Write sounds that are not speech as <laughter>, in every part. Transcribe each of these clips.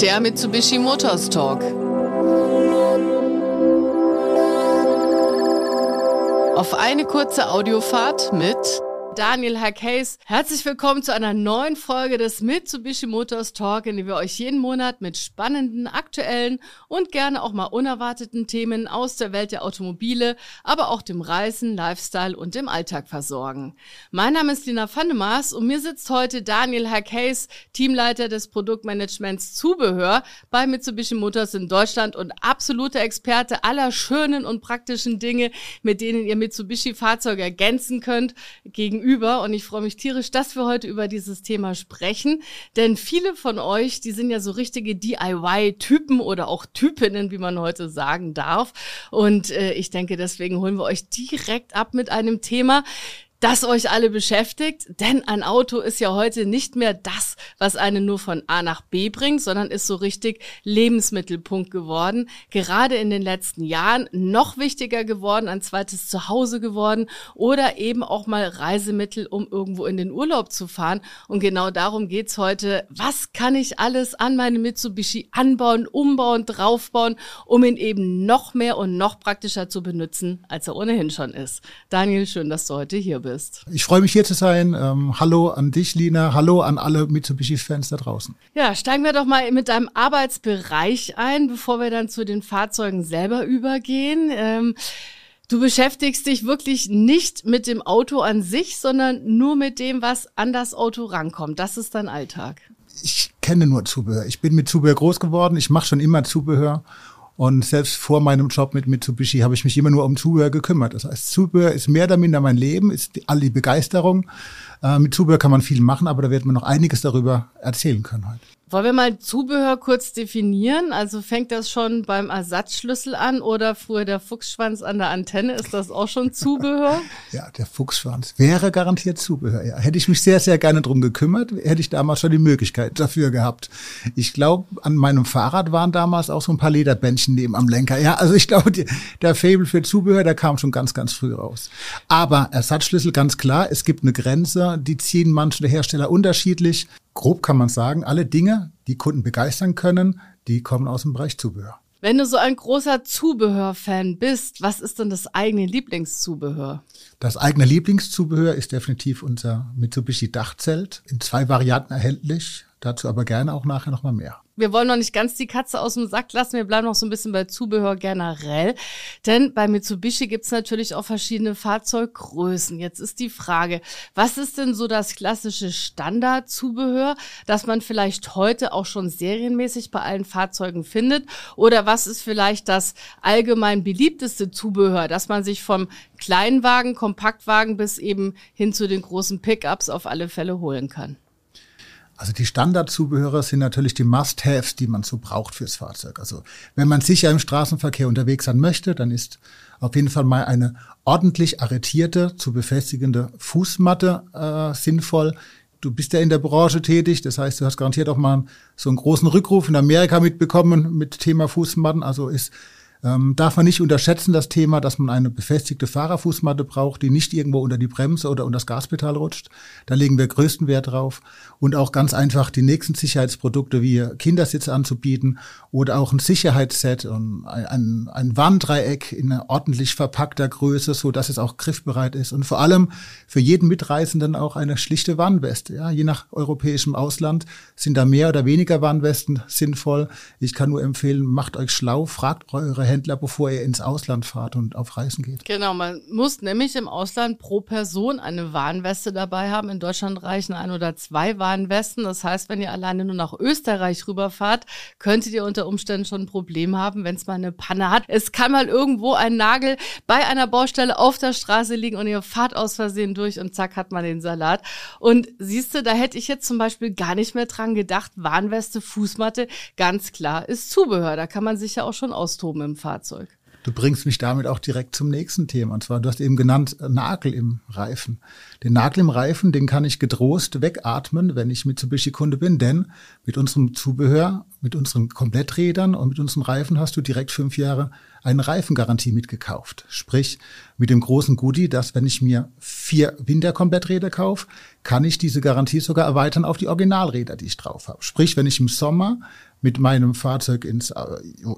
Der Mitsubishi Motors Talk. Auf eine kurze Audiofahrt mit Daniel Hackhays. Herzlich willkommen zu einer neuen Folge des Mitsubishi Motors Talk, in dem wir euch jeden Monat mit spannenden, aktuellen und gerne auch mal unerwarteten Themen aus der Welt der Automobile, aber auch dem Reisen, Lifestyle und dem Alltag versorgen. Mein Name ist Lina Vandemaas und mir sitzt heute Daniel Hackhays, Teamleiter des Produktmanagements Zubehör bei Mitsubishi Motors in Deutschland und absoluter Experte aller schönen und praktischen Dinge, mit denen ihr Mitsubishi-Fahrzeuge ergänzen könnt, gegen gegenüber und ich freue mich tierisch, dass wir heute über dieses Thema sprechen, denn viele von euch, die sind ja so richtige DIY-Typen oder auch Typinnen, wie man heute sagen darf. Und äh, ich denke, deswegen holen wir euch direkt ab mit einem Thema, das euch alle beschäftigt, denn ein Auto ist ja heute nicht mehr das, was einen nur von A nach B bringt, sondern ist so richtig Lebensmittelpunkt geworden. Gerade in den letzten Jahren noch wichtiger geworden, ein zweites Zuhause geworden oder eben auch mal Reisemittel, um irgendwo in den Urlaub zu fahren. Und genau darum geht's heute. Was kann ich alles an meinem Mitsubishi anbauen, umbauen, draufbauen, um ihn eben noch mehr und noch praktischer zu benutzen, als er ohnehin schon ist. Daniel, schön, dass du heute hier bist bist. Ich freue mich hier zu sein. Ähm, hallo an dich, Lina. Hallo an alle Mitsubishi-Fans da draußen. Ja, steigen wir doch mal mit deinem Arbeitsbereich ein, bevor wir dann zu den Fahrzeugen selber übergehen. Ähm, Du beschäftigst dich wirklich nicht mit dem Auto an sich, sondern nur mit dem, was an das Auto rankommt. Das ist dein Alltag. Ich kenne nur Zubehör. Ich bin mit Zubehör groß geworden. Ich mache schon immer Zubehör. Und selbst vor meinem Job mit Mitsubishi habe ich mich immer nur um Zubehör gekümmert. Das heißt, Zubehör ist mehr oder minder mein Leben, ist all die Begeisterung. Äh, mit Zubehör kann man viel machen, aber da wird man noch einiges darüber erzählen können heute. Wollen wir mal Zubehör kurz definieren? Also fängt das schon beim Ersatzschlüssel an oder fuhr der Fuchsschwanz an der Antenne? Ist das auch schon Zubehör? <laughs> ja, der Fuchsschwanz wäre garantiert Zubehör. Ja, hätte ich mich sehr, sehr gerne drum gekümmert, hätte ich damals schon die Möglichkeit dafür gehabt. Ich glaube, an meinem Fahrrad waren damals auch so ein paar Lederbändchen neben am Lenker. Ja, also ich glaube, der Fable für Zubehör, der kam schon ganz, ganz früh raus. Aber Ersatzschlüssel ganz klar, es gibt eine Grenze, die ziehen manche Hersteller unterschiedlich grob kann man sagen, alle Dinge, die Kunden begeistern können, die kommen aus dem Bereich Zubehör. Wenn du so ein großer Zubehörfan bist, was ist denn das eigene Lieblingszubehör? Das eigene Lieblingszubehör ist definitiv unser Mitsubishi Dachzelt. In zwei Varianten erhältlich. Dazu aber gerne auch nachher nochmal mehr wir wollen noch nicht ganz die Katze aus dem Sack lassen. Wir bleiben noch so ein bisschen bei Zubehör generell. Denn bei Mitsubishi gibt's natürlich auch verschiedene Fahrzeuggrößen. Jetzt ist die Frage, was ist denn so das klassische Standardzubehör, das man vielleicht heute auch schon serienmäßig bei allen Fahrzeugen findet? Oder was ist vielleicht das allgemein beliebteste Zubehör, das man sich vom Kleinwagen, Kompaktwagen bis eben hin zu den großen Pickups auf alle Fälle holen kann? Also die Standardzubehörer sind natürlich die Must-Haves, die man so braucht fürs Fahrzeug. Also wenn man sicher im Straßenverkehr unterwegs sein möchte, dann ist auf jeden Fall mal eine ordentlich arretierte, zu befestigende Fußmatte äh, sinnvoll. Du bist ja in der Branche tätig, das heißt, du hast garantiert auch mal so einen großen Rückruf in Amerika mitbekommen mit Thema Fußmatten. Also ist ähm, darf man nicht unterschätzen, das Thema, dass man eine befestigte Fahrerfußmatte braucht, die nicht irgendwo unter die Bremse oder unter das Gaspedal rutscht. Da legen wir größten Wert drauf. Und auch ganz einfach die nächsten Sicherheitsprodukte wie Kindersitz anzubieten oder auch ein Sicherheitsset und ein, ein Warndreieck in ordentlich verpackter Größe, so dass es auch griffbereit ist. Und vor allem für jeden Mitreisenden auch eine schlichte Warnweste. Ja, je nach europäischem Ausland sind da mehr oder weniger Warnwesten sinnvoll. Ich kann nur empfehlen, macht euch schlau, fragt eure Händler, bevor ihr ins Ausland fahrt und auf Reisen geht. Genau, man muss nämlich im Ausland pro Person eine Warnweste dabei haben. In Deutschland reichen ein oder zwei Warnwesten. Das heißt, wenn ihr alleine nur nach Österreich rüberfahrt, könntet ihr unter Umständen schon ein Problem haben, wenn es mal eine Panne hat. Es kann mal irgendwo ein Nagel bei einer Baustelle auf der Straße liegen und ihr fahrt aus Versehen durch und zack hat man den Salat. Und siehst du, da hätte ich jetzt zum Beispiel gar nicht mehr dran gedacht. Warnweste, Fußmatte, ganz klar ist Zubehör. Da kann man sich ja auch schon austoben im Fahrzeug. Du bringst mich damit auch direkt zum nächsten Thema. Und zwar, du hast eben genannt äh, Nagel im Reifen. Den Nagel im Reifen, den kann ich getrost wegatmen, wenn ich Mitsubishi-Kunde bin, denn mit unserem Zubehör, mit unseren Kompletträdern und mit unseren Reifen hast du direkt fünf Jahre eine Reifengarantie mitgekauft. Sprich, mit dem großen Goodie, dass wenn ich mir vier Winterkompletträder kaufe, kann ich diese Garantie sogar erweitern auf die Originalräder, die ich drauf habe. Sprich, wenn ich im Sommer mit meinem Fahrzeug ins äh,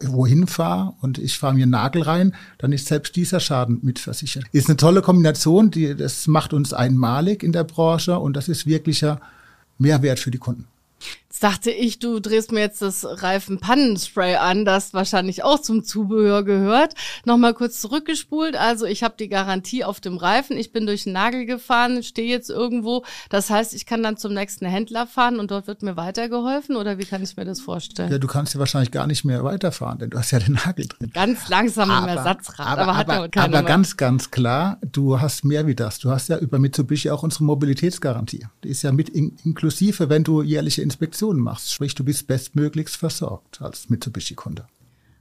wohin fahre und ich fahre mir Nagel rein, dann ist selbst dieser Schaden mitversichert. Ist eine tolle Kombination, die das macht uns einmalig in der Branche und das ist wirklicher Mehrwert für die Kunden. Dachte ich, du drehst mir jetzt das Reifenpannenspray an, das wahrscheinlich auch zum Zubehör gehört. Nochmal kurz zurückgespult. Also ich habe die Garantie auf dem Reifen. Ich bin durch den Nagel gefahren, stehe jetzt irgendwo. Das heißt, ich kann dann zum nächsten Händler fahren und dort wird mir weitergeholfen oder wie kann ich mir das vorstellen? Ja, du kannst ja wahrscheinlich gar nicht mehr weiterfahren, denn du hast ja den Nagel drin. Ganz langsam im Ersatzrad, aber, aber, hat aber, aber ganz, ganz klar, du hast mehr wie das. Du hast ja über Mitsubishi auch unsere Mobilitätsgarantie. Die ist ja mit in, inklusive, wenn du jährliche Inspektionen Investitionen machst. Sprich, du bist bestmöglichst versorgt als Mitsubishi-Kunde.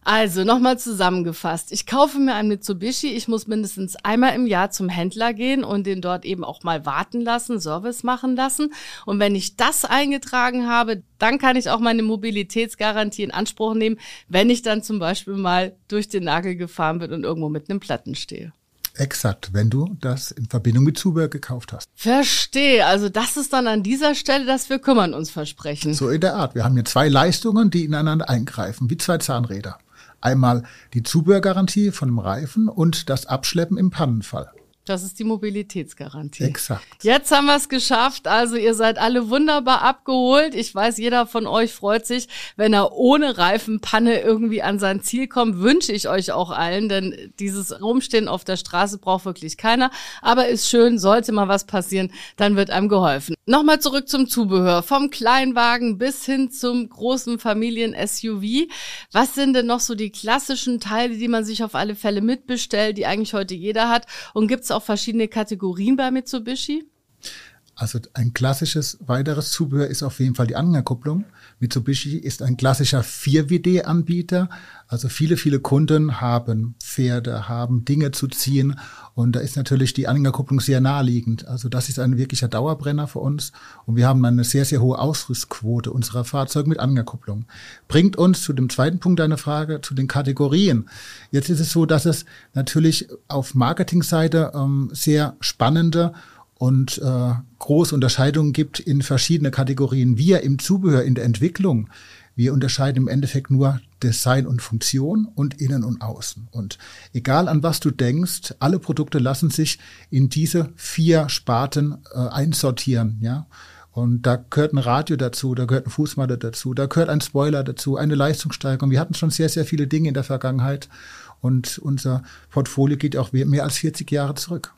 Also nochmal zusammengefasst. Ich kaufe mir ein Mitsubishi. Ich muss mindestens einmal im Jahr zum Händler gehen und den dort eben auch mal warten lassen, Service machen lassen. Und wenn ich das eingetragen habe, dann kann ich auch meine Mobilitätsgarantie in Anspruch nehmen, wenn ich dann zum Beispiel mal durch den Nagel gefahren bin und irgendwo mit einem Platten stehe. Exakt, wenn du das in Verbindung mit Zubehör gekauft hast. Verstehe. Also das ist dann an dieser Stelle, dass wir kümmern uns versprechen. So in der Art. Wir haben hier zwei Leistungen, die ineinander eingreifen, wie zwei Zahnräder. Einmal die Zubehörgarantie von dem Reifen und das Abschleppen im Pannenfall. Das ist die Mobilitätsgarantie. Exakt. Jetzt haben wir es geschafft. Also ihr seid alle wunderbar abgeholt. Ich weiß, jeder von euch freut sich, wenn er ohne Reifenpanne irgendwie an sein Ziel kommt. Wünsche ich euch auch allen, denn dieses Rumstehen auf der Straße braucht wirklich keiner. Aber ist schön, sollte mal was passieren, dann wird einem geholfen. Nochmal zurück zum Zubehör. Vom Kleinwagen bis hin zum großen Familien-SUV. Was sind denn noch so die klassischen Teile, die man sich auf alle Fälle mitbestellt, die eigentlich heute jeder hat? Und gibt's auch verschiedene Kategorien bei Mitsubishi? Also ein klassisches weiteres Zubehör ist auf jeden Fall die Anhängerkupplung. Mitsubishi ist ein klassischer 4WD-Anbieter. Also viele, viele Kunden haben Pferde, haben Dinge zu ziehen und da ist natürlich die Anhängerkupplung sehr naheliegend. Also das ist ein wirklicher Dauerbrenner für uns und wir haben eine sehr, sehr hohe Ausrüstquote unserer Fahrzeuge mit Anhängerkupplung. Bringt uns zu dem zweiten Punkt deiner Frage, zu den Kategorien. Jetzt ist es so, dass es natürlich auf Marketingseite ähm, sehr spannende und äh, große Unterscheidungen gibt in verschiedene Kategorien. Wir im Zubehör, in der Entwicklung, wir unterscheiden im Endeffekt nur Design und Funktion und Innen und Außen. Und egal an was du denkst, alle Produkte lassen sich in diese vier Sparten äh, einsortieren, ja. Und da gehört ein Radio dazu, da gehört ein Fußmatte dazu, da gehört ein Spoiler dazu, eine Leistungssteigerung. Wir hatten schon sehr, sehr viele Dinge in der Vergangenheit und unser Portfolio geht auch mehr als 40 Jahre zurück.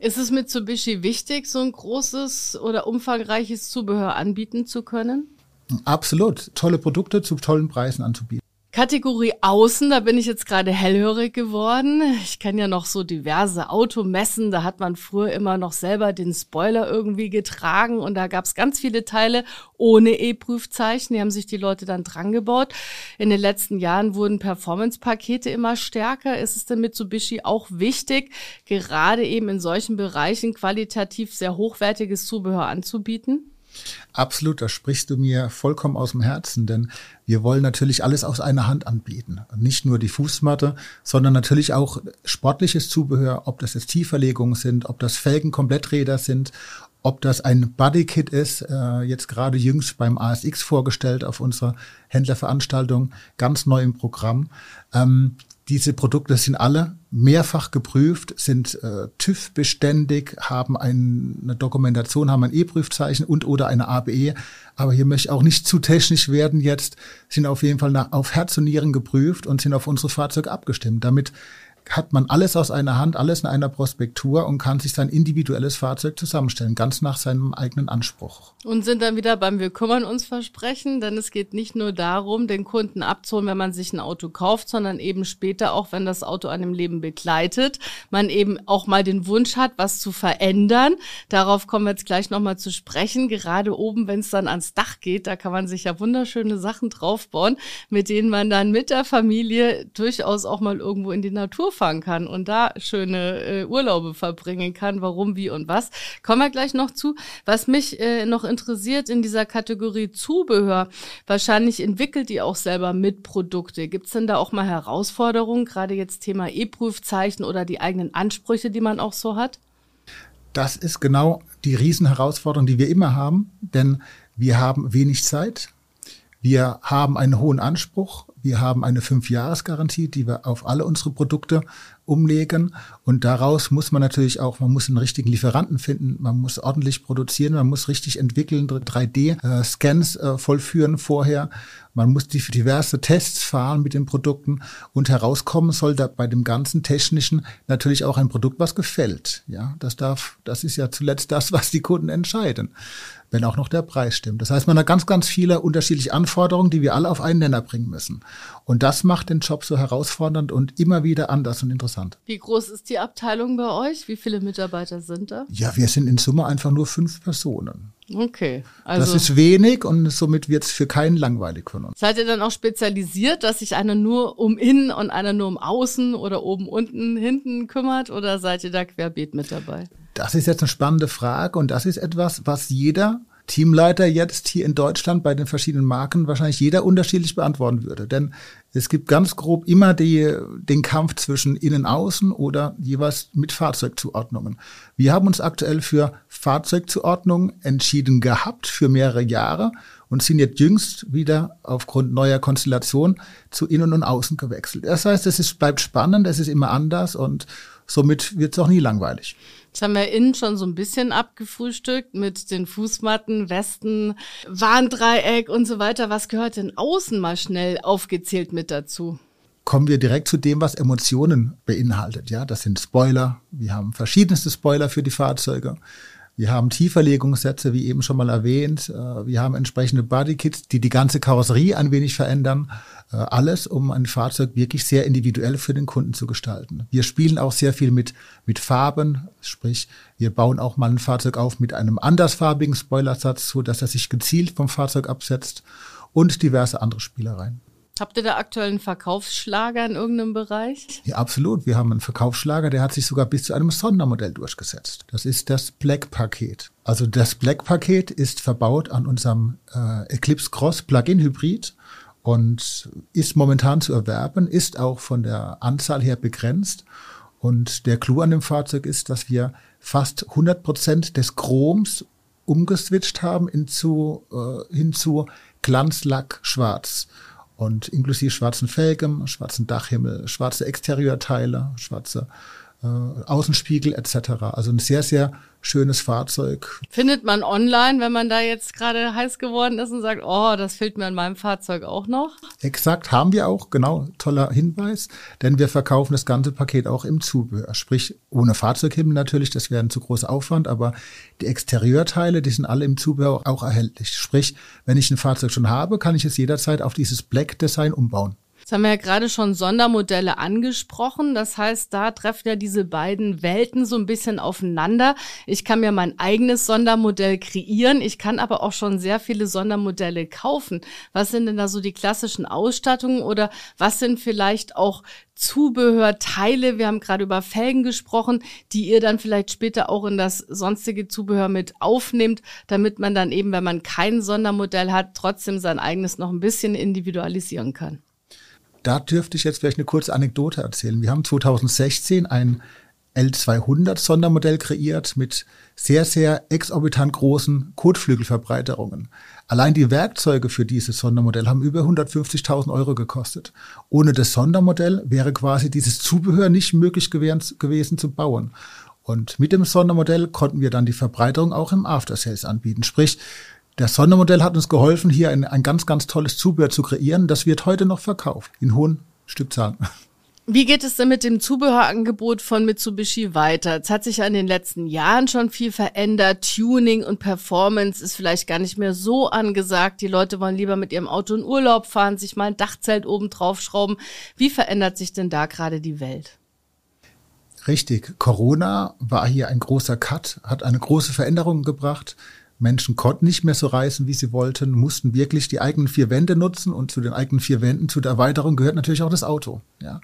Ist es Mitsubishi wichtig, so ein großes oder umfangreiches Zubehör anbieten zu können? Absolut. Tolle Produkte zu tollen Preisen anzubieten. Kategorie Außen, da bin ich jetzt gerade hellhörig geworden. Ich kenne ja noch so diverse Automessen, da hat man früher immer noch selber den Spoiler irgendwie getragen und da gab es ganz viele Teile ohne E-Prüfzeichen, die haben sich die Leute dann dran gebaut. In den letzten Jahren wurden Performance-Pakete immer stärker. Ist es denn Mitsubishi auch wichtig, gerade eben in solchen Bereichen qualitativ sehr hochwertiges Zubehör anzubieten? Absolut, da sprichst du mir vollkommen aus dem Herzen, denn wir wollen natürlich alles aus einer Hand anbieten. Nicht nur die Fußmatte, sondern natürlich auch sportliches Zubehör, ob das jetzt Tieferlegungen sind, ob das Felgenkompletträder sind, ob das ein Bodykit ist, äh, jetzt gerade jüngst beim ASX vorgestellt auf unserer Händlerveranstaltung, ganz neu im Programm. Ähm, diese Produkte sind alle mehrfach geprüft, sind äh, TÜV-beständig, haben ein, eine Dokumentation, haben ein E-Prüfzeichen und oder eine ABE. Aber hier möchte ich auch nicht zu technisch werden jetzt, sind auf jeden Fall nach, auf Herz und Nieren geprüft und sind auf unsere Fahrzeuge abgestimmt. Damit hat man alles aus einer Hand, alles in einer Prospektur und kann sich sein individuelles Fahrzeug zusammenstellen, ganz nach seinem eigenen Anspruch. Und sind dann wieder beim Wir kümmern uns Versprechen, denn es geht nicht nur darum, den Kunden abzuholen, wenn man sich ein Auto kauft, sondern eben später auch, wenn das Auto einem Leben begleitet, man eben auch mal den Wunsch hat, was zu verändern. Darauf kommen wir jetzt gleich nochmal zu sprechen. Gerade oben, wenn es dann ans Dach geht, da kann man sich ja wunderschöne Sachen draufbauen, mit denen man dann mit der Familie durchaus auch mal irgendwo in die Natur fahren kann und da schöne äh, Urlaube verbringen kann. Warum, wie und was. Kommen wir gleich noch zu. Was mich äh, noch interessiert in dieser Kategorie Zubehör, wahrscheinlich entwickelt ihr auch selber mit Produkte. Gibt es denn da auch mal Herausforderungen, gerade jetzt Thema E-Prüfzeichen oder die eigenen Ansprüche, die man auch so hat? Das ist genau die Riesenherausforderung, die wir immer haben, denn wir haben wenig Zeit. Wir haben einen hohen Anspruch. Wir haben eine Fünfjahresgarantie, die wir auf alle unsere Produkte umlegen. Und daraus muss man natürlich auch, man muss einen richtigen Lieferanten finden, man muss ordentlich produzieren, man muss richtig entwickeln, 3D-Scans äh, äh, vollführen vorher. Man muss diverse Tests fahren mit den Produkten und herauskommen soll da bei dem ganzen Technischen natürlich auch ein Produkt, was gefällt. Ja, das darf, das ist ja zuletzt das, was die Kunden entscheiden wenn auch noch der Preis stimmt. Das heißt, man hat ganz, ganz viele unterschiedliche Anforderungen, die wir alle auf einen Nenner bringen müssen. Und das macht den Job so herausfordernd und immer wieder anders und interessant. Wie groß ist die Abteilung bei euch? Wie viele Mitarbeiter sind da? Ja, wir sind in Summe einfach nur fünf Personen. Okay. Also das ist wenig und somit wird es für keinen langweilig von uns. Seid ihr dann auch spezialisiert, dass sich einer nur um innen und einer nur um außen oder oben, unten, hinten kümmert oder seid ihr da querbeet mit dabei? Das ist jetzt eine spannende Frage und das ist etwas, was jeder Teamleiter jetzt hier in Deutschland bei den verschiedenen Marken wahrscheinlich jeder unterschiedlich beantworten würde. Denn es gibt ganz grob immer die, den Kampf zwischen innen, außen oder jeweils mit Fahrzeugzuordnungen. Wir haben uns aktuell für Fahrzeugzuordnung entschieden gehabt für mehrere Jahre und sind jetzt jüngst wieder aufgrund neuer Konstellation zu innen und außen gewechselt. Das heißt, es ist, bleibt spannend, es ist immer anders und somit wird es auch nie langweilig. Jetzt haben wir innen schon so ein bisschen abgefrühstückt mit den Fußmatten, Westen, Warndreieck und so weiter. Was gehört denn außen mal schnell aufgezählt mit dazu? Kommen wir direkt zu dem, was Emotionen beinhaltet. Ja, das sind Spoiler. Wir haben verschiedenste Spoiler für die Fahrzeuge. Wir haben Tieferlegungssätze, wie eben schon mal erwähnt. Äh, wir haben entsprechende Bodykits, die die ganze Karosserie ein wenig verändern. Äh, alles, um ein Fahrzeug wirklich sehr individuell für den Kunden zu gestalten. Wir spielen auch sehr viel mit, mit Farben, sprich, wir bauen auch mal ein Fahrzeug auf mit einem andersfarbigen Spoilersatz, so dass er sich gezielt vom Fahrzeug absetzt und diverse andere Spielereien. Habt ihr da aktuell einen Verkaufsschlager in irgendeinem Bereich? Ja, absolut. Wir haben einen Verkaufsschlager, der hat sich sogar bis zu einem Sondermodell durchgesetzt. Das ist das Black-Paket. Also das Black-Paket ist verbaut an unserem äh, Eclipse Cross Plug-in Hybrid und ist momentan zu erwerben, ist auch von der Anzahl her begrenzt. Und der Clou an dem Fahrzeug ist, dass wir fast 100 Prozent des Chroms umgeswitcht haben hinzu, äh, hinzu Glanzlack schwarz und inklusive schwarzen Felgen, schwarzen Dachhimmel, schwarze Exterieurteile, schwarze äh, Außenspiegel etc. Also ein sehr, sehr schönes Fahrzeug. Findet man online, wenn man da jetzt gerade heiß geworden ist und sagt, oh, das fehlt mir an meinem Fahrzeug auch noch? Exakt, haben wir auch, genau, toller Hinweis, denn wir verkaufen das ganze Paket auch im Zubehör, sprich ohne Fahrzeughimmel natürlich, das wäre ein zu großer Aufwand, aber die Exterieurteile, die sind alle im Zubehör auch erhältlich. Sprich, wenn ich ein Fahrzeug schon habe, kann ich es jederzeit auf dieses Black Design umbauen. Jetzt haben wir ja gerade schon Sondermodelle angesprochen. Das heißt, da treffen ja diese beiden Welten so ein bisschen aufeinander. Ich kann mir mein eigenes Sondermodell kreieren. Ich kann aber auch schon sehr viele Sondermodelle kaufen. Was sind denn da so die klassischen Ausstattungen oder was sind vielleicht auch Zubehörteile? Wir haben gerade über Felgen gesprochen, die ihr dann vielleicht später auch in das sonstige Zubehör mit aufnehmt, damit man dann eben, wenn man kein Sondermodell hat, trotzdem sein eigenes noch ein bisschen individualisieren kann da dürfte ich jetzt vielleicht eine kurze Anekdote erzählen. Wir haben 2016 ein L200 Sondermodell kreiert mit sehr, sehr exorbitant großen Kotflügelverbreiterungen. Allein die Werkzeuge für dieses Sondermodell haben über 150.000 Euro gekostet. Ohne das Sondermodell wäre quasi dieses Zubehör nicht möglich gewesen zu bauen. Und mit dem Sondermodell konnten wir dann die Verbreiterung auch im After Sales anbieten. Sprich, das Sondermodell hat uns geholfen, hier ein, ein ganz, ganz tolles Zubehör zu kreieren. Das wird heute noch verkauft in hohen Stückzahlen. Wie geht es denn mit dem Zubehörangebot von Mitsubishi weiter? Es hat sich ja in den letzten Jahren schon viel verändert. Tuning und Performance ist vielleicht gar nicht mehr so angesagt. Die Leute wollen lieber mit ihrem Auto in Urlaub fahren, sich mal ein Dachzelt oben drauf schrauben. Wie verändert sich denn da gerade die Welt? Richtig. Corona war hier ein großer Cut, hat eine große Veränderung gebracht. Menschen konnten nicht mehr so reisen, wie sie wollten, mussten wirklich die eigenen vier Wände nutzen und zu den eigenen vier Wänden, zu der Erweiterung gehört natürlich auch das Auto. Ja.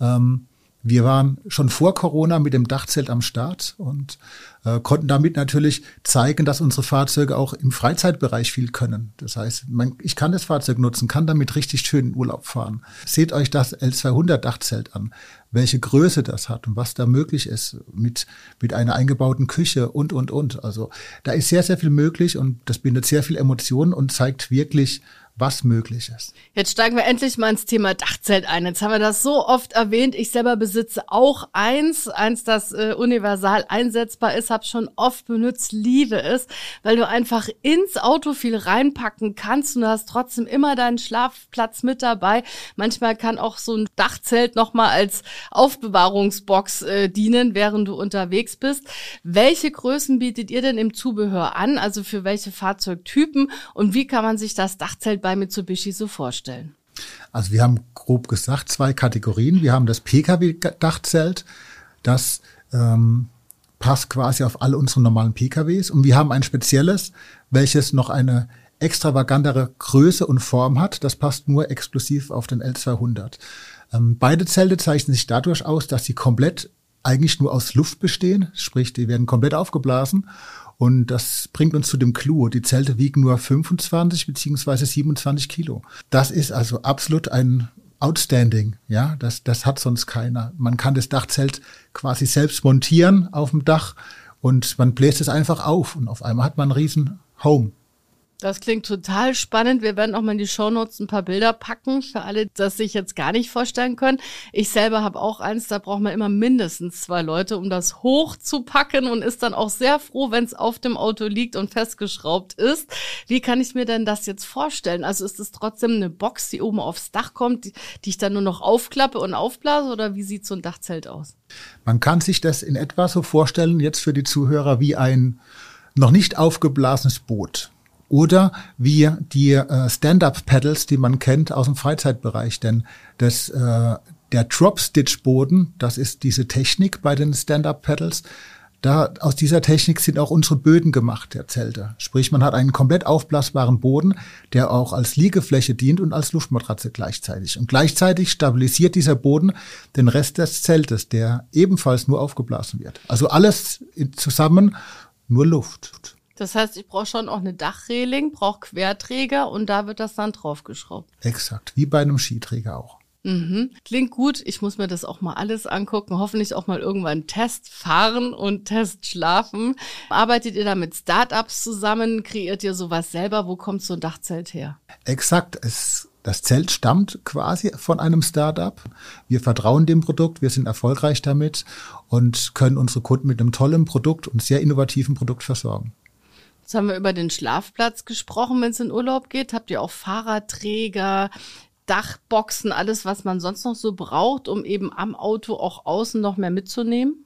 Ähm, wir waren schon vor Corona mit dem Dachzelt am Start und äh, konnten damit natürlich zeigen, dass unsere Fahrzeuge auch im Freizeitbereich viel können. Das heißt, man, ich kann das Fahrzeug nutzen, kann damit richtig schön in Urlaub fahren. Seht euch das L200 Dachzelt an, welche Größe das hat und was da möglich ist mit, mit einer eingebauten Küche und, und, und. Also da ist sehr, sehr viel möglich und das bindet sehr viel Emotionen und zeigt wirklich, was möglich ist. Jetzt steigen wir endlich mal ins Thema Dachzelt ein. Jetzt haben wir das so oft erwähnt. Ich selber besitze auch eins, eins, das äh, universal einsetzbar ist, habe schon oft benutzt, liebe es, weil du einfach ins Auto viel reinpacken kannst und du hast trotzdem immer deinen Schlafplatz mit dabei. Manchmal kann auch so ein Dachzelt nochmal als Aufbewahrungsbox äh, dienen, während du unterwegs bist. Welche Größen bietet ihr denn im Zubehör an? Also für welche Fahrzeugtypen und wie kann man sich das Dachzelt bei Mitsubishi so vorstellen? Also wir haben grob gesagt zwei Kategorien. Wir haben das Pkw-Dachzelt, das ähm, passt quasi auf alle unsere normalen PKWs. Und wir haben ein spezielles, welches noch eine extravagantere Größe und Form hat. Das passt nur exklusiv auf den L200. Ähm, beide Zelte zeichnen sich dadurch aus, dass sie komplett eigentlich nur aus Luft bestehen, sprich, die werden komplett aufgeblasen und das bringt uns zu dem Clou. Die Zelte wiegen nur 25 beziehungsweise 27 Kilo. Das ist also absolut ein outstanding. Ja, das, das hat sonst keiner. Man kann das Dachzelt quasi selbst montieren auf dem Dach und man bläst es einfach auf und auf einmal hat man einen riesen Home. Das klingt total spannend. Wir werden auch mal in die Shownotes ein paar Bilder packen für alle, das sich jetzt gar nicht vorstellen können. Ich selber habe auch eins, da braucht man immer mindestens zwei Leute, um das hochzupacken und ist dann auch sehr froh, wenn es auf dem Auto liegt und festgeschraubt ist. Wie kann ich mir denn das jetzt vorstellen? Also ist es trotzdem eine Box, die oben aufs Dach kommt, die, die ich dann nur noch aufklappe und aufblase oder wie sieht so ein Dachzelt aus? Man kann sich das in etwa so vorstellen, jetzt für die Zuhörer, wie ein noch nicht aufgeblasenes Boot. Oder wie die äh, Stand-up-Pedals, die man kennt aus dem Freizeitbereich. Denn das, äh, der Drop-Stitch-Boden, das ist diese Technik bei den Stand-up-Pedals. Da, aus dieser Technik sind auch unsere Böden gemacht, der Zelte. Sprich, man hat einen komplett aufblasbaren Boden, der auch als Liegefläche dient und als Luftmatratze gleichzeitig. Und gleichzeitig stabilisiert dieser Boden den Rest des Zeltes, der ebenfalls nur aufgeblasen wird. Also alles zusammen nur Luft. Das heißt, ich brauche schon auch eine Dachreling, brauche Querträger und da wird das dann draufgeschraubt. Exakt, wie bei einem Skiträger auch. Mhm. Klingt gut. Ich muss mir das auch mal alles angucken. Hoffentlich auch mal irgendwann Test fahren und Test schlafen. Arbeitet ihr da mit Startups zusammen? Kreiert ihr sowas selber? Wo kommt so ein Dachzelt her? Exakt. Es, das Zelt stammt quasi von einem Startup. Wir vertrauen dem Produkt. Wir sind erfolgreich damit und können unsere Kunden mit einem tollen Produkt und sehr innovativen Produkt versorgen. Jetzt haben wir über den Schlafplatz gesprochen, wenn es in Urlaub geht. Habt ihr auch Fahrradträger, Dachboxen, alles, was man sonst noch so braucht, um eben am Auto auch außen noch mehr mitzunehmen?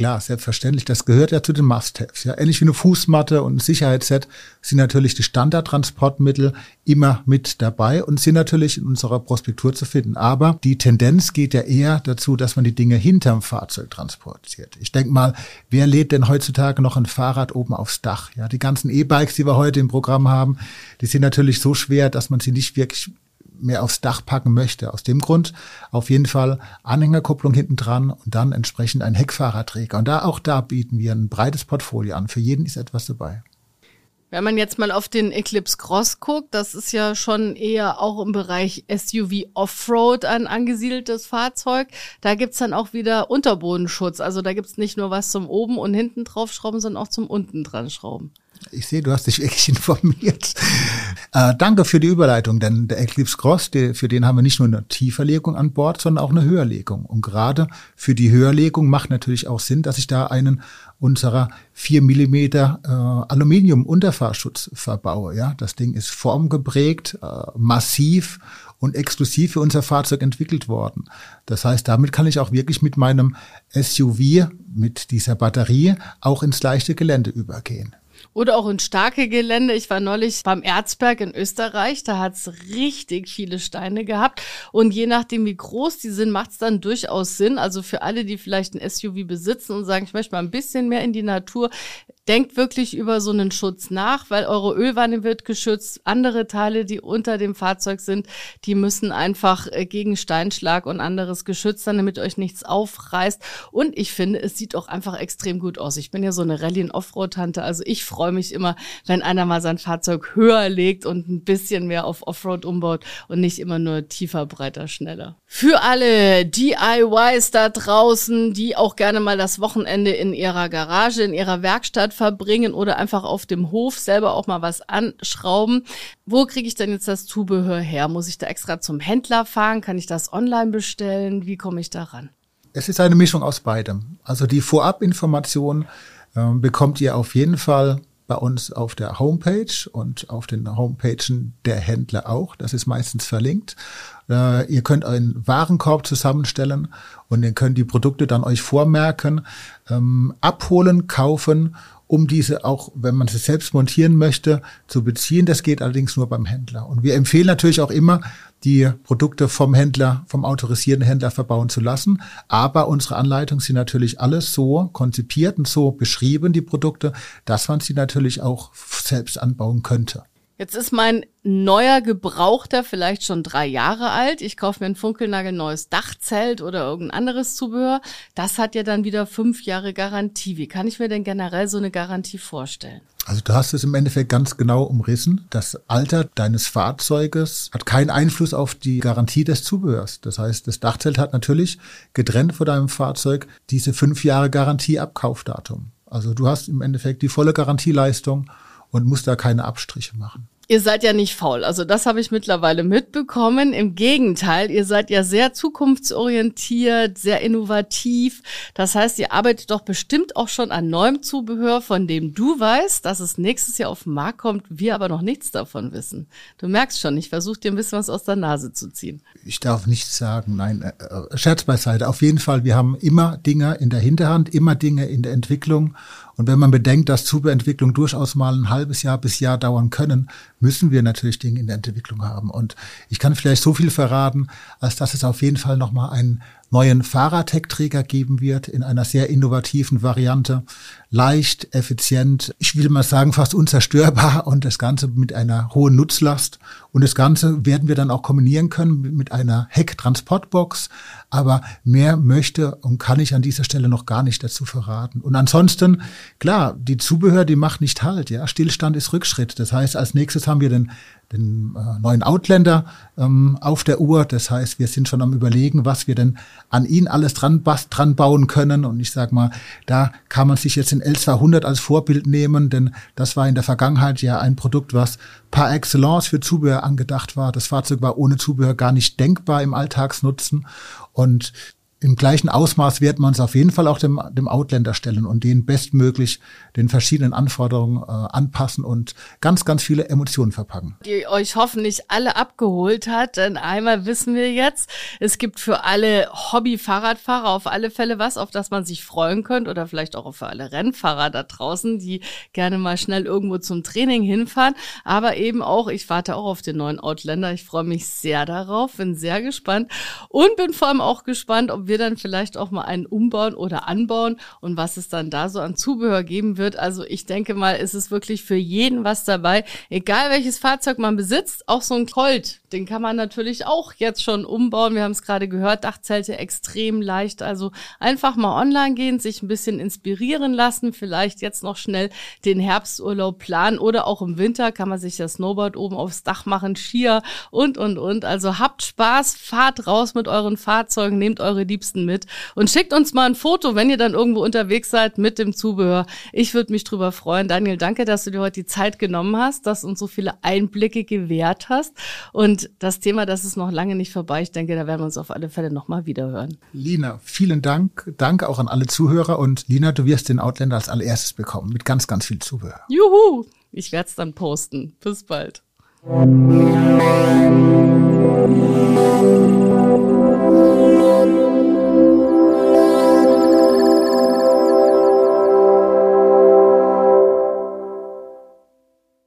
Klar, selbstverständlich. Das gehört ja zu den Must-Haves. Ja, ähnlich wie eine Fußmatte und ein Sicherheitsset sind natürlich die Standardtransportmittel immer mit dabei und sind natürlich in unserer Prospektur zu finden. Aber die Tendenz geht ja eher dazu, dass man die Dinge hinterm Fahrzeug transportiert. Ich denke mal, wer lädt denn heutzutage noch ein Fahrrad oben aufs Dach? Ja, die ganzen E-Bikes, die wir heute im Programm haben, die sind natürlich so schwer, dass man sie nicht wirklich mehr aufs Dach packen möchte. Aus dem Grund auf jeden Fall Anhängerkupplung hinten dran und dann entsprechend ein Heckfahrerträger. Und da auch da bieten wir ein breites Portfolio an. Für jeden ist etwas dabei. Wenn man jetzt mal auf den Eclipse Cross guckt, das ist ja schon eher auch im Bereich SUV Offroad ein angesiedeltes Fahrzeug. Da gibt's dann auch wieder Unterbodenschutz. Also da gibt's nicht nur was zum oben und hinten draufschrauben, sondern auch zum unten dran schrauben. Ich sehe, du hast dich <laughs> wirklich informiert. Äh, danke für die Überleitung, denn der Eclipse Cross, der, für den haben wir nicht nur eine Tieferlegung an Bord, sondern auch eine Höherlegung. Und gerade für die Höherlegung macht natürlich auch Sinn, dass ich da einen unserer vier Millimeter äh, Aluminium-Unterfahrschutz verbaue. Ja, das Ding ist formgeprägt, äh, massiv und exklusiv für unser Fahrzeug entwickelt worden. Das heißt, damit kann ich auch wirklich mit meinem SUV, mit dieser Batterie, auch ins leichte Gelände übergehen. Oder auch in starke Gelände. Ich war neulich beim Erzberg in Österreich. Da hat's richtig viele Steine gehabt. Und je nachdem, wie groß die sind, macht's dann durchaus Sinn. Also für alle, die vielleicht ein SUV besitzen und sagen, ich möchte mal ein bisschen mehr in die Natur, denkt wirklich über so einen Schutz nach, weil eure Ölwanne wird geschützt. Andere Teile, die unter dem Fahrzeug sind, die müssen einfach äh, gegen Steinschlag und anderes geschützt sein, damit euch nichts aufreißt. Und ich finde, es sieht auch einfach extrem gut aus. Ich bin ja so eine Rallye- und Offroad-Tante. Also ich freue mich immer, wenn einer mal sein Fahrzeug höher legt und ein bisschen mehr auf Offroad umbaut und nicht immer nur tiefer, breiter, schneller. Für alle DIYs da draußen, die auch gerne mal das Wochenende in ihrer Garage, in ihrer Werkstatt verbringen oder einfach auf dem Hof selber auch mal was anschrauben. Wo kriege ich denn jetzt das Zubehör her? Muss ich da extra zum Händler fahren? Kann ich das online bestellen? Wie komme ich da ran? Es ist eine Mischung aus beidem. Also die Vorabinformation äh, bekommt ihr auf jeden Fall bei uns auf der Homepage und auf den Homepagen der Händler auch. Das ist meistens verlinkt. Äh, ihr könnt einen Warenkorb zusammenstellen und ihr könnt die Produkte dann euch vormerken, ähm, abholen, kaufen um diese auch, wenn man sie selbst montieren möchte, zu beziehen. Das geht allerdings nur beim Händler. Und wir empfehlen natürlich auch immer, die Produkte vom Händler, vom autorisierten Händler verbauen zu lassen. Aber unsere Anleitungen sind natürlich alles so konzipiert und so beschrieben, die Produkte, dass man sie natürlich auch selbst anbauen könnte. Jetzt ist mein neuer Gebrauchter vielleicht schon drei Jahre alt. Ich kaufe mir ein funkelnagelneues Dachzelt oder irgendein anderes Zubehör. Das hat ja dann wieder fünf Jahre Garantie. Wie kann ich mir denn generell so eine Garantie vorstellen? Also du hast es im Endeffekt ganz genau umrissen. Das Alter deines Fahrzeuges hat keinen Einfluss auf die Garantie des Zubehörs. Das heißt, das Dachzelt hat natürlich getrennt von deinem Fahrzeug diese fünf Jahre Garantieabkaufdatum. Also du hast im Endeffekt die volle Garantieleistung und musst da keine Abstriche machen. Ihr seid ja nicht faul. Also das habe ich mittlerweile mitbekommen. Im Gegenteil, ihr seid ja sehr zukunftsorientiert, sehr innovativ. Das heißt, ihr arbeitet doch bestimmt auch schon an neuem Zubehör, von dem du weißt, dass es nächstes Jahr auf den Markt kommt, wir aber noch nichts davon wissen. Du merkst schon, ich versuche dir ein bisschen was aus der Nase zu ziehen. Ich darf nichts sagen, nein, äh, äh, Scherz beiseite. Auf jeden Fall, wir haben immer Dinge in der Hinterhand, immer Dinge in der Entwicklung. Und wenn man bedenkt, dass Zubehörentwicklung durchaus mal ein halbes Jahr bis Jahr dauern können, müssen wir natürlich Dinge in der Entwicklung haben. Und ich kann vielleicht so viel verraten, als dass es auf jeden Fall nochmal einen neuen Fahrradheckträger geben wird in einer sehr innovativen Variante. Leicht, effizient, ich will mal sagen fast unzerstörbar <laughs> und das Ganze mit einer hohen Nutzlast. Und das Ganze werden wir dann auch kombinieren können mit einer Hecktransportbox. Aber mehr möchte und kann ich an dieser Stelle noch gar nicht dazu verraten. Und ansonsten, klar, die Zubehör, die macht nicht halt. Ja, Stillstand ist Rückschritt. Das heißt, als nächstes haben wir den den äh, neuen Outlander ähm, auf der Uhr. Das heißt, wir sind schon am überlegen, was wir denn an ihn alles dran, dran bauen können. Und ich sag mal, da kann man sich jetzt den L200 als Vorbild nehmen, denn das war in der Vergangenheit ja ein Produkt, was par excellence für Zubehör angedacht war. Das Fahrzeug war ohne Zubehör gar nicht denkbar im Alltagsnutzen. Und im gleichen Ausmaß wird man es auf jeden Fall auch dem, dem Outlander stellen und den bestmöglich den verschiedenen Anforderungen äh, anpassen und ganz, ganz viele Emotionen verpacken. Die euch hoffentlich alle abgeholt hat, denn einmal wissen wir jetzt, es gibt für alle Hobby-Fahrradfahrer auf alle Fälle was, auf das man sich freuen könnte oder vielleicht auch für alle Rennfahrer da draußen, die gerne mal schnell irgendwo zum Training hinfahren, aber eben auch, ich warte auch auf den neuen Outlander, ich freue mich sehr darauf, bin sehr gespannt und bin vor allem auch gespannt, ob wir dann vielleicht auch mal einen umbauen oder anbauen und was es dann da so an Zubehör geben wird. Also ich denke mal, ist es wirklich für jeden was dabei. Egal welches Fahrzeug man besitzt, auch so ein Colt, den kann man natürlich auch jetzt schon umbauen. Wir haben es gerade gehört, Dachzelte extrem leicht. Also einfach mal online gehen, sich ein bisschen inspirieren lassen, vielleicht jetzt noch schnell den Herbsturlaub planen oder auch im Winter kann man sich das Snowboard oben aufs Dach machen, Skier und, und, und. Also habt Spaß, fahrt raus mit euren Fahrzeugen, nehmt eure Lieb liebsten mit. Und schickt uns mal ein Foto, wenn ihr dann irgendwo unterwegs seid mit dem Zubehör. Ich würde mich drüber freuen. Daniel, danke, dass du dir heute die Zeit genommen hast, dass du uns so viele Einblicke gewährt hast. Und das Thema, das ist noch lange nicht vorbei. Ich denke, da werden wir uns auf alle Fälle nochmal wiederhören. Lina, vielen Dank. Danke auch an alle Zuhörer. Und Lina, du wirst den Outlander als allererstes bekommen mit ganz, ganz viel Zubehör. Juhu! Ich werde es dann posten. Bis bald.